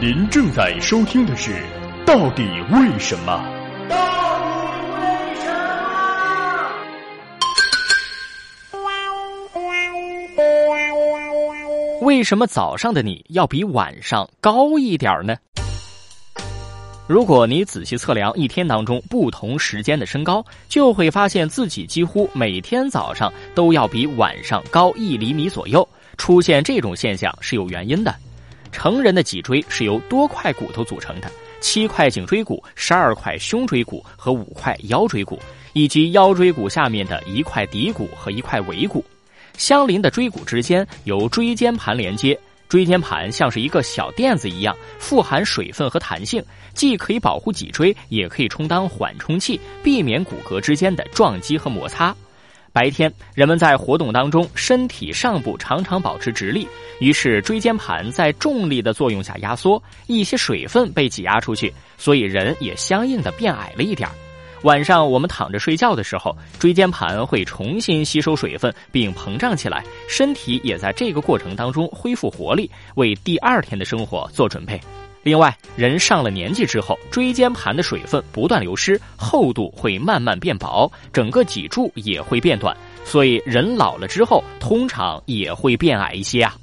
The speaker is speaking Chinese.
您正在收听的是《到底为什么》。为什么早上的你要比晚上高一点呢？如果你仔细测量一天当中不同时间的身高，就会发现自己几乎每天早上都要比晚上高一厘米左右。出现这种现象是有原因的。成人的脊椎是由多块骨头组成的，七块颈椎骨、十二块胸椎骨和五块腰椎骨，以及腰椎骨下面的一块骶骨和一块尾骨。相邻的椎骨之间由椎间盘连接，椎间盘像是一个小垫子一样，富含水分和弹性，既可以保护脊椎，也可以充当缓冲器，避免骨骼之间的撞击和摩擦。白天，人们在活动当中，身体上部常常保持直立，于是椎间盘在重力的作用下压缩，一些水分被挤压出去，所以人也相应的变矮了一点儿。晚上我们躺着睡觉的时候，椎间盘会重新吸收水分并膨胀起来，身体也在这个过程当中恢复活力，为第二天的生活做准备。另外，人上了年纪之后，椎间盘的水分不断流失，厚度会慢慢变薄，整个脊柱也会变短，所以人老了之后，通常也会变矮一些啊。